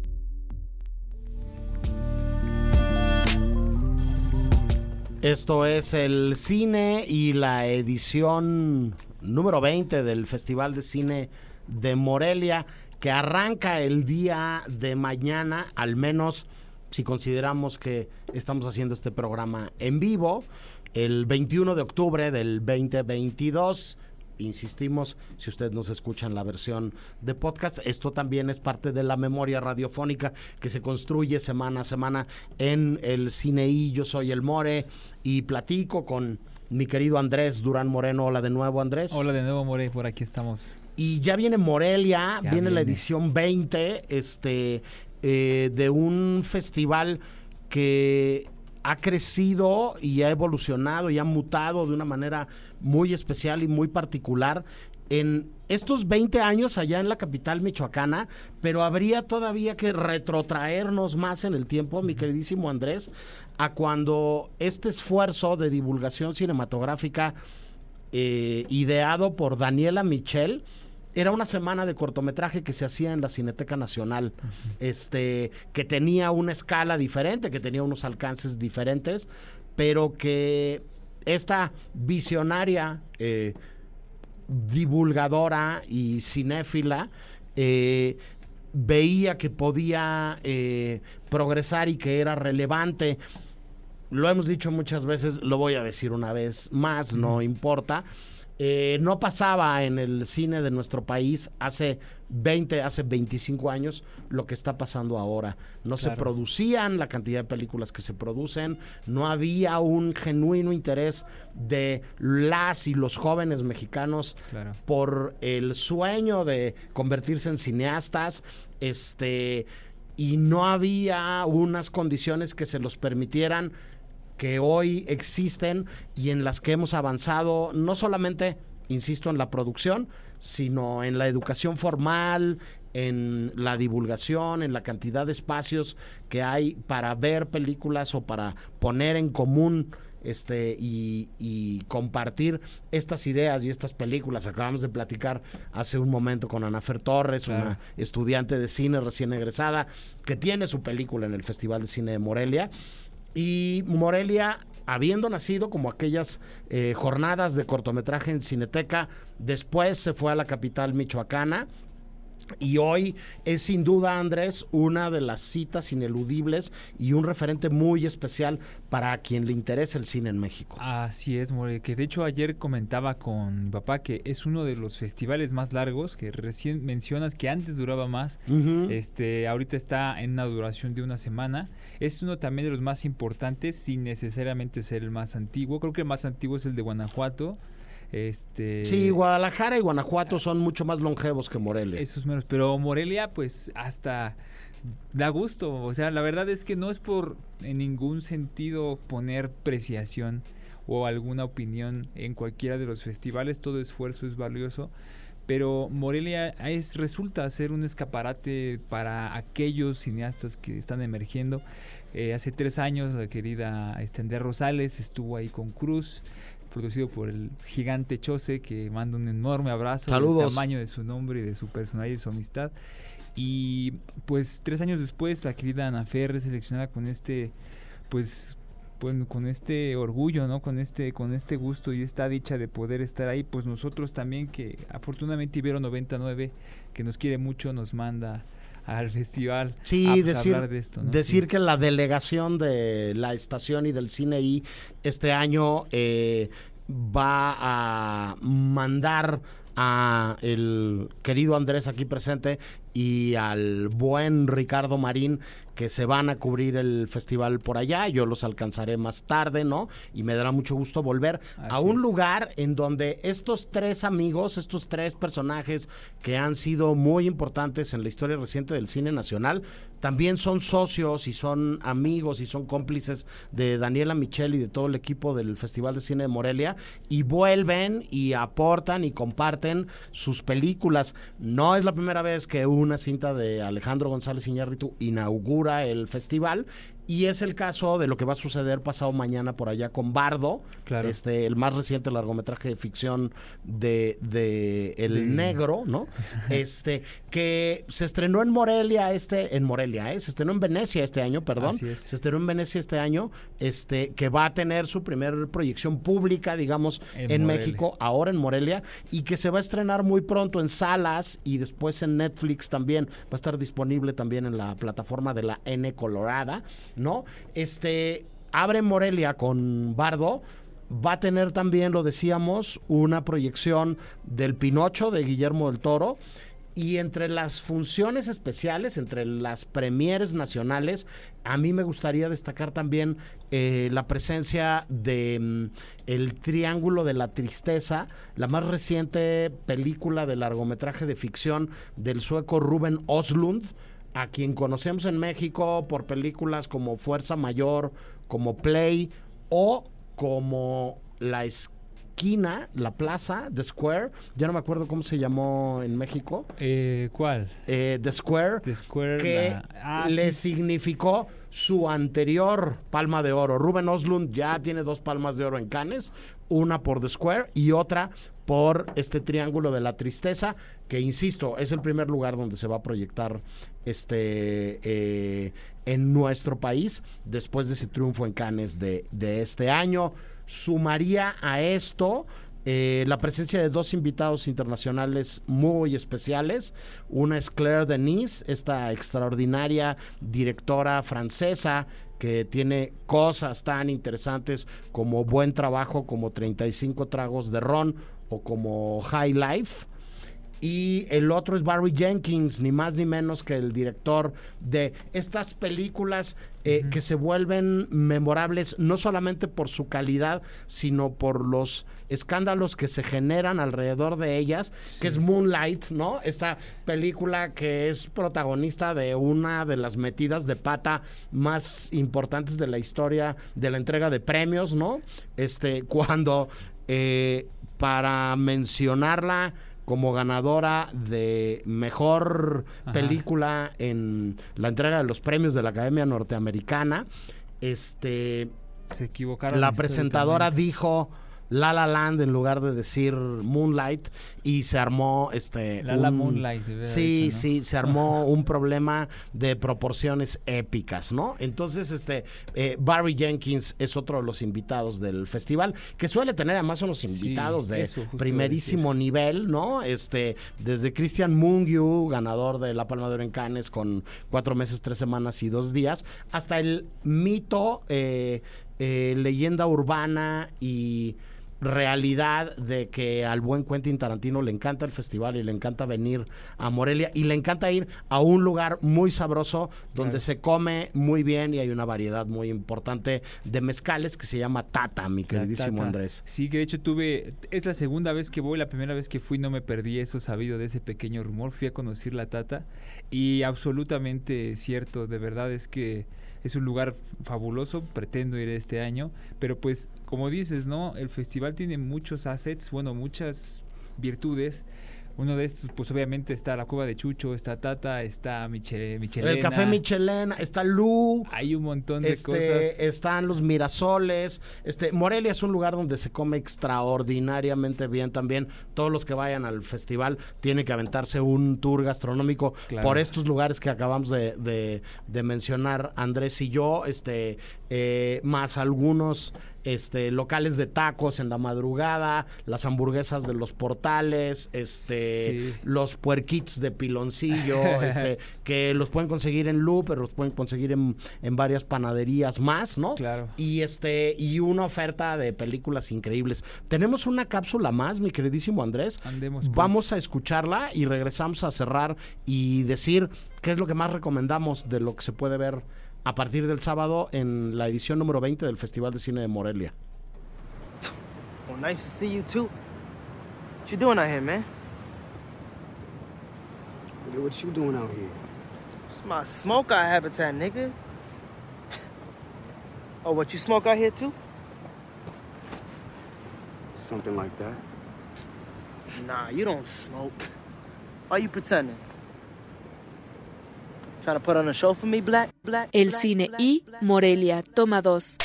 Esto es el cine y la edición número 20 del Festival de Cine de Morelia, que arranca el día de mañana, al menos si consideramos que estamos haciendo este programa en vivo, el 21 de octubre del 2022 insistimos, si usted nos escucha en la versión de podcast, esto también es parte de la memoria radiofónica que se construye semana a semana en el Cine Yo soy el More y platico con mi querido Andrés Durán Moreno. Hola de nuevo, Andrés. Hola de nuevo, More, por aquí estamos. Y ya viene Morelia, viene, la edición 20 este, eh, de un festival que ha crecido y ha evolucionado y ha mutado de una manera muy especial y muy particular en estos 20 años allá en la capital michoacana, pero habría todavía que retrotraernos más en el tiempo, mi queridísimo Andrés, a cuando este esfuerzo de divulgación cinematográfica eh, ideado por Daniela Michel, era una semana de cortometraje que se hacía en la Cineteca Nacional, este, que tenía una escala diferente, que tenía unos alcances diferentes, pero que esta visionaria eh, divulgadora y cinéfila eh, veía que podía eh, progresar y que era relevante. Lo hemos dicho muchas veces, lo voy a decir una vez más, no importa. Eh, no pasaba en el cine de nuestro país hace 20, hace 25 años lo que está pasando ahora. No se producían la cantidad de películas que se producen, no había un genuino interés de las y los jóvenes mexicanos por el sueño de convertirse en cineastas, este y no había unas condiciones que se los permitieran que hoy existen y en las que hemos avanzado, no solamente, insisto, en la producción, sino en la educación formal, en la divulgación, en la cantidad de espacios que hay para ver películas o para poner en común este y, y, compartir estas ideas y estas películas. Acabamos de platicar hace un momento con Anafer Torres, una estudiante de cine recién egresada, que tiene su película en el Festival de Cine de Morelia. Y Morelia, habiendo nacido como aquellas eh, jornadas de cortometraje en Cineteca, después se fue a la capital michoacana y hoy es sin duda, Andrés, una de las citas ineludibles y un referente muy especial para quien le interesa el cine en México. Así es, More, que de hecho ayer comentaba con mi papá que es uno de los festivales más largos, que recién mencionas que antes duraba más, este ahorita está en una duración de una semana. Es uno también de los más importantes sin necesariamente ser el más antiguo. Creo que el más antiguo es el de Guanajuato. Este, sí, Guadalajara y Guanajuato son mucho más longevos que Morelia. Esos menos, pero Morelia pues hasta da gusto, o sea, la verdad es que no es por en ningún sentido poner preciación o alguna opinión en cualquiera de los festivales, todo esfuerzo es valioso, pero Morelia es, resulta ser un escaparate para aquellos cineastas que están emergiendo. Eh, hace tres años la querida Estender Rosales estuvo ahí con Cruz, producido por el gigante Chose, que manda un enorme abrazo Saludos. del tamaño de su nombre de su personalidad y de su amistad. Y pues tres años después, la querida Ana Ferre seleccionada con este, pues, bueno, con este orgullo, ¿no? Con este, con este gusto y esta dicha de poder estar ahí, pues nosotros también que afortunadamente Ibero 99, que nos quiere mucho, nos manda al festival sí, a pues, decir, hablar de esto. ¿no? Decir Sí. que la delegación de la estación y del cine I este año eh, va a mandar a el querido Andrés aquí presente y al buen Ricardo Marín que se van a cubrir el festival por allá. Yo los alcanzaré más tarde, ¿no? Y me dará mucho gusto volver a un es. lugar en donde estos tres amigos, estos tres personajes que han sido muy importantes en la historia reciente del cine nacional, también son socios y son amigos y son cómplices de Daniela Michel y de todo el equipo del Festival de Cine de Morelia y vuelven y aportan y comparten sus películas. No es la primera vez que una cinta de Alejandro González Iñárritu inaugura el festival y es el caso de lo que va a suceder pasado mañana por allá con Bardo, Claro. este el más reciente largometraje de ficción de, de El Negro, ¿no? este que se estrenó en Morelia este en Morelia, ¿eh? se estrenó en Venecia este año, perdón. Es. Se estrenó en Venecia este año, este que va a tener su primer proyección pública, digamos, En en. México, ahora en Morelia y que se va a estrenar muy pronto en salas y después en Netflix también va a estar disponible también en la plataforma de la N Colorada, ¿no? Este abre Morelia con Bardo. Va a tener también, lo decíamos, una proyección del Pinocho de Guillermo del Toro. Y entre las funciones especiales, entre las premieres nacionales, a mí me gustaría destacar también eh, la presencia de mm, El Triángulo de la Tristeza, la más reciente película de largometraje de ficción del sueco Ruben Oslund, a quien conocemos en México por películas como Fuerza Mayor, como Play o como La Esquina, La Plaza, The Square. Ya no me acuerdo cómo se llamó en México. Eh, ¿Cuál? Eh, The Square, The Square. que la- ah, le sí, significó su anterior palma de oro. Ruben Oslund ya tiene dos palmas de oro en Cannes, una por The Square y otra por este Triángulo de la Tristeza, que insisto, es el primer lugar donde se va a proyectar este eh, en nuestro país después de ese triunfo en Cannes de, de este año. Sumaría a esto eh, la presencia de dos invitados internacionales muy especiales. Una es Claire Denis, esta extraordinaria directora francesa que tiene cosas tan interesantes como Buen Trabajo, como 35 tragos de ron o como High Life. Y el otro es Barry Jenkins, ni más ni menos que el director de estas películas eh, que se vuelven memorables no solamente por su calidad, sino por los escándalos que se generan alrededor de ellas, que es Moonlight, ¿no? Esta película que es protagonista de una de las metidas de pata más importantes de la historia de la entrega de premios, ¿no? Este, cuando eh, para mencionarla como ganadora de mejor Ajá. película en la entrega de los premios de la Academia Norteamericana. Este, Se equivocaron. la presentadora dijo La La Land en lugar de decir Moonlight y se armó este La La un- Moonlight, sí dicho, ¿no? sí se armó un problema de proporciones épicas no entonces este eh, Barry Jenkins es otro de los invitados del festival que suele tener además unos invitados de eso primerísimo nivel no este desde Christian Mungiu ganador de la Palma de Oro en Cannes con cuatro meses tres semanas y dos días hasta el mito eh, eh, leyenda urbana y realidad de que al buen Quentin Tarantino le encanta el festival y le encanta venir a Morelia y le encanta ir a un lugar muy sabroso donde Claro. se come muy bien y hay una variedad muy importante de mezcales que se llama Tata, mi queridísimo Tata. Andrés. Sí, que de hecho tuve, es la segunda vez que voy, la primera vez que fui no me perdí eso sabido de ese pequeño rumor, fui a conocer la Tata y absolutamente cierto, de verdad es que es un lugar fabuloso, pretendo ir este año, pero pues como dices, ¿no? El festival tiene muchos assets, bueno, muchas virtudes. Uno de estos, pues obviamente está la cueva de Chucho, está Tata, está Michele, Michelena. El Café Michelena, está Lu, Hay un montón de este, cosas. están los Mirasoles. Este, Morelia es un lugar donde se come extraordinariamente bien también. Todos los que vayan al festival tienen que aventarse un tour gastronómico Claro. por estos lugares que acabamos de, de- de mencionar Andrés y yo, este, eh, más algunos este, locales de tacos en la madrugada, las hamburguesas de los portales, este, Sí. los puerquitos de piloncillo, este, que los pueden conseguir en Lu, pero los pueden conseguir en, en varias panaderías más, ¿no? Claro. Y este, y una oferta de películas increíbles. Tenemos una cápsula más, mi queridísimo Andrés. Andemos, pues. Vamos a escucharla y regresamos a cerrar y decir qué es lo que más recomendamos de lo que se puede ver a partir del sábado en la edición número 20 del Festival de Cine de Morelia. Well, nice to see you too. What you doing out here, man? Nigga, what you doing out here? It's my smoke out habitat, nigga. Oh, what you smoke out here too? Something like that. Nah, you don't smoke. Why you pretending? Trying to put on a show for me, black, black. El cine y? Morelia, toma 2.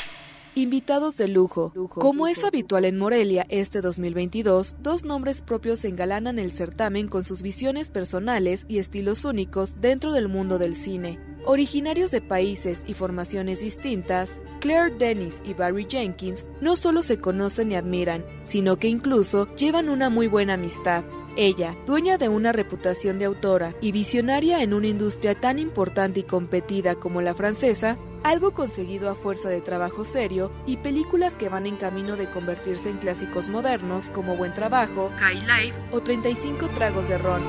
Invitados de lujo. Como es habitual en Morelia este 2022, dos nombres propios engalanan el certamen con sus visiones personales y estilos únicos dentro del mundo del cine. Originarios de países y formaciones distintas, Claire Dennis y Barry Jenkins no solo se conocen y admiran, sino que incluso llevan una muy buena amistad. Ella, dueña de una reputación de autora y visionaria en una industria tan importante y competida como la francesa, algo conseguido a fuerza de trabajo serio y películas que van en camino de convertirse en clásicos modernos como Buen Trabajo, High Life o 35 tragos de ron.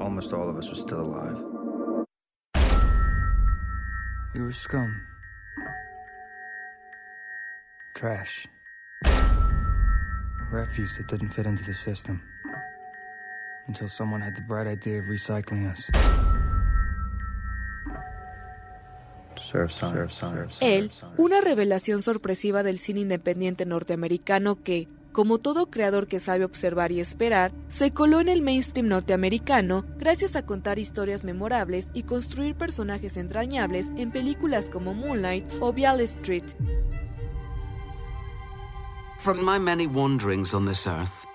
Almost all of us are still alive. We were scum. Trash. Refuse that didn't fit into the system. Until someone had the bright idea of recycling us. Él, una revelación sorpresiva del cine independiente norteamericano que, como todo creador que sabe observar y esperar, se coló en el mainstream norteamericano gracias a contar historias memorables y construir personajes entrañables en películas como Moonlight o Viale Street. From my many wanderings on this earth,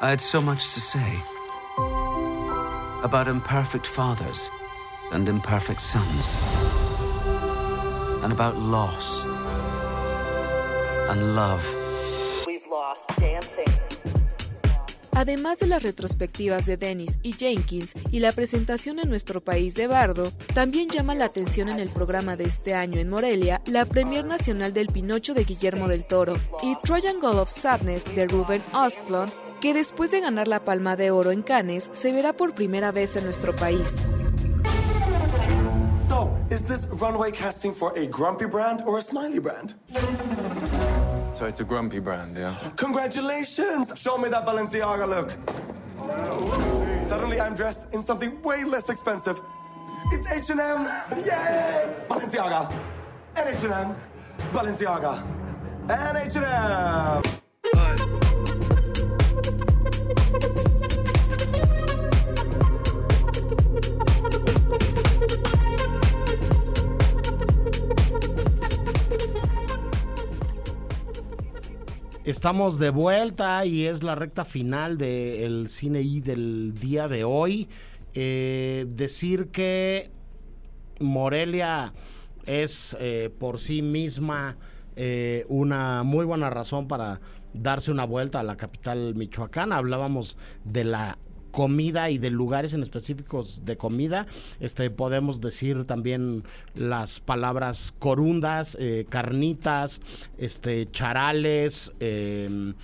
I had so much to say about imperfect fathers and imperfect sons, and about loss and love. We've lost dancing. Además de las retrospectivas de Dennis y Jenkins y la presentación en nuestro país de Bardo, también llama la atención en el programa de este año en Morelia la Premier Nacional del Pinocho de Guillermo del Toro y Triangle of Sadness de Ruben Ostlund, que después de ganar la Palma de Oro en Cannes se verá por primera vez en nuestro país. So, is this runway casting for a grumpy brand or a smiley brand? So it's a grumpy brand, yeah? Congratulations! Show me that Balenciaga look. Suddenly I'm dressed in something way less expensive. It's H&M! Yay! Balenciaga! And H&M! Balenciaga, and H&M. Estamos de vuelta y es la recta final del cine I del día de hoy. Eh, decir que Morelia es eh, por sí misma eh, una muy buena razón para darse una vuelta a la capital michoacana. Hablábamos de la comida y de lugares en específicos de comida. Este podemos decir también las palabras corundas, eh, carnitas, este charales, eh,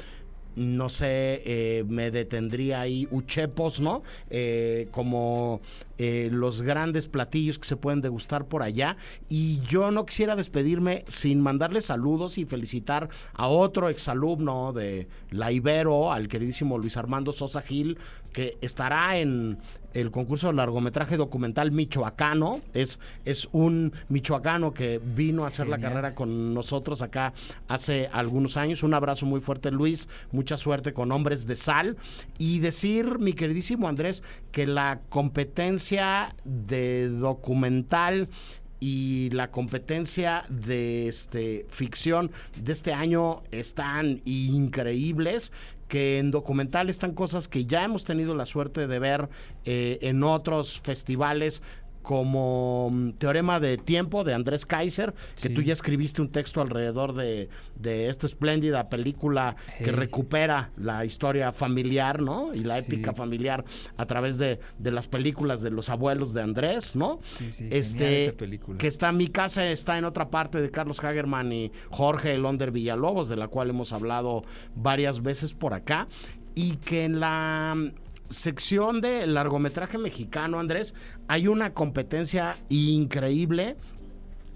no sé, eh, me detendría ahí uchepos, ¿no? Eh, como eh, los grandes platillos que se pueden degustar por allá. Y yo no quisiera despedirme sin mandarle saludos y felicitar a otro exalumno de la Ibero, al queridísimo Luis Armando Sosa Gil, que estará en el concurso de largometraje documental michoacano. Es, es un michoacano que vino a hacer la carrera con nosotros acá hace algunos años. Un abrazo muy fuerte, Luis. Mucha suerte con Hombres de Sal. Y decir, mi queridísimo Andrés, que la competencia de documental y la competencia de este ficción de este año están increíbles que en documental están cosas que ya hemos tenido la suerte de ver eh, en otros festivales como mm, Teorema de Tiempo de Andrés Kaiser, que tú ya escribiste un texto alrededor de, de esta espléndida película que recupera la historia familiar, ¿no? Y la Sí. épica familiar a través de, de las películas de los abuelos de Andrés, ¿no? Sí, sí, este, genial esa película. que está Mi casa está en otra parte de Carlos Hagerman y Jorge Londer Villalobos, de la cual hemos hablado varias veces por acá, y que en la sección de largometraje mexicano, Andrés, hay una competencia increíble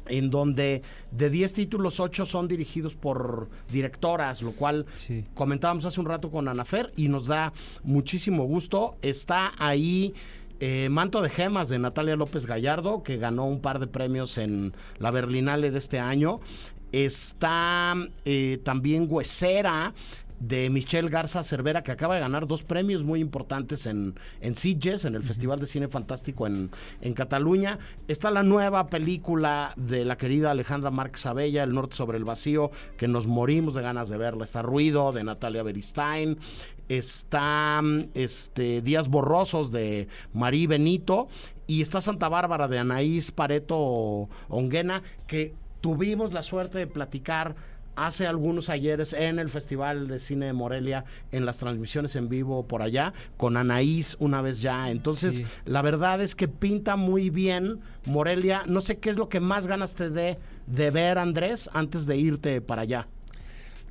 en donde de 10 títulos, 8 son dirigidos por directoras, lo cual comentábamos hace un rato con Anafer y nos da muchísimo gusto. Está ahí eh, Manto de Gemas de Natalia López Gallardo, que ganó un par de premios en la Berlinale de este año. Está eh, también Huesera de Michelle Garza Cervera, que acaba de ganar dos premios muy importantes en, en Sitges, en el Festival de Cine Fantástico en, en Cataluña. Está la nueva película de la querida Alejandra Márquez Abella, El Norte sobre el Vacío, que nos morimos de ganas de verla. Está Ruido, de Natalia Beristain. Está mm, este, Días Borrosos, de Marí Benito. Y está Santa Bárbara, de Anaís Pareto Onguena, que tuvimos la suerte de platicar hace algunos ayeres en el Festival de Cine de Morelia, en las transmisiones en vivo por allá, con Anaís una vez ya. Entonces, Sí. la verdad es que pinta muy bien Morelia. No sé qué es lo que más ganas te dé de ver, Andrés, antes de irte para allá.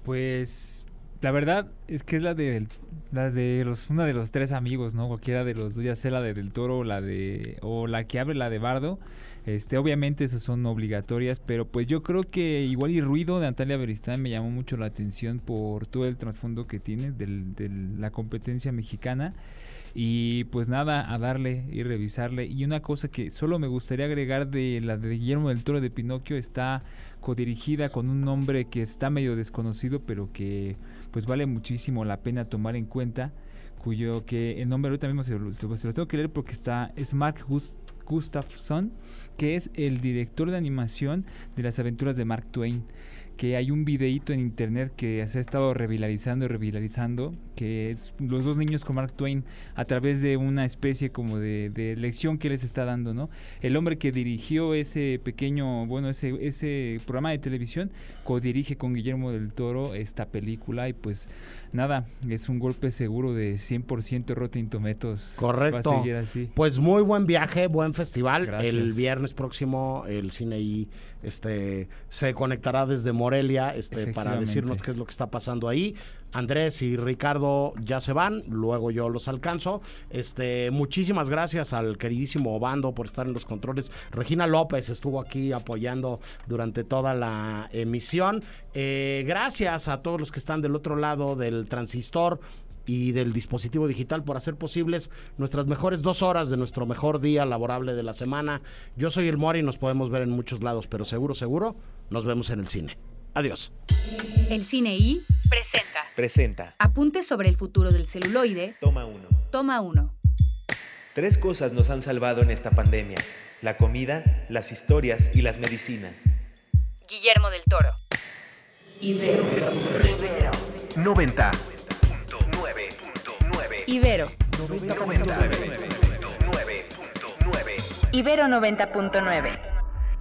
Pues la verdad es que es la de las de los una de los tres amigos, ¿no? Cualquiera de los dos, ya sea la de del Toro o la de o la que abre la de Bardo. Este, obviamente esas son obligatorias, pero pues yo creo que igual y Ruido de Natalia Beristain me llamó mucho la atención por todo el trasfondo que tiene de la competencia mexicana. Y pues nada, a darle y revisarle. Y una cosa que solo me gustaría agregar de la de Guillermo del Toro de Pinocchio está codirigida con un nombre que está medio desconocido, pero que pues vale muchísimo la pena tomar en cuenta. Cuyo que el nombre ahorita mismo se lo, tengo que leer porque está, es Mark Gustafson, que es el director de animación de las aventuras de Mark Twain que hay un videíto en internet que se ha estado revitalizando y revitalizando, que es los dos niños con Mark Twain a través de una especie como de, de lección que les está dando, ¿no? El hombre que dirigió ese pequeño, bueno, ese, ese programa de televisión, codirige con Guillermo del Toro esta película y pues nada, es un golpe seguro de 100% Rotten Tomatoes. Correcto. Va a seguir así. Pues muy buen viaje, buen festival. Gracias. El viernes próximo el cine I este, se conectará desde Morelia este, para decirnos qué es lo que está pasando ahí. Andrés y Ricardo ya se van, luego yo los alcanzo. Este, muchísimas gracias al queridísimo Obando por estar en los controles. Regina López estuvo aquí apoyando durante toda la emisión. Eh, gracias a todos los que están del otro lado del transistor y del dispositivo digital por hacer posibles nuestras mejores dos horas de nuestro mejor día laborable de la semana. Yo soy el Mori y nos podemos ver en muchos lados, pero seguro, seguro, nos vemos en el cine. Adiós. El Cine I presenta Presenta. Apuntes sobre el futuro del celuloide. Toma uno. Toma uno. Tres cosas nos han salvado en esta pandemia. La comida, las historias y las medicinas. Guillermo del Toro. Ibero. 90. Ibero. Ibero 90.9.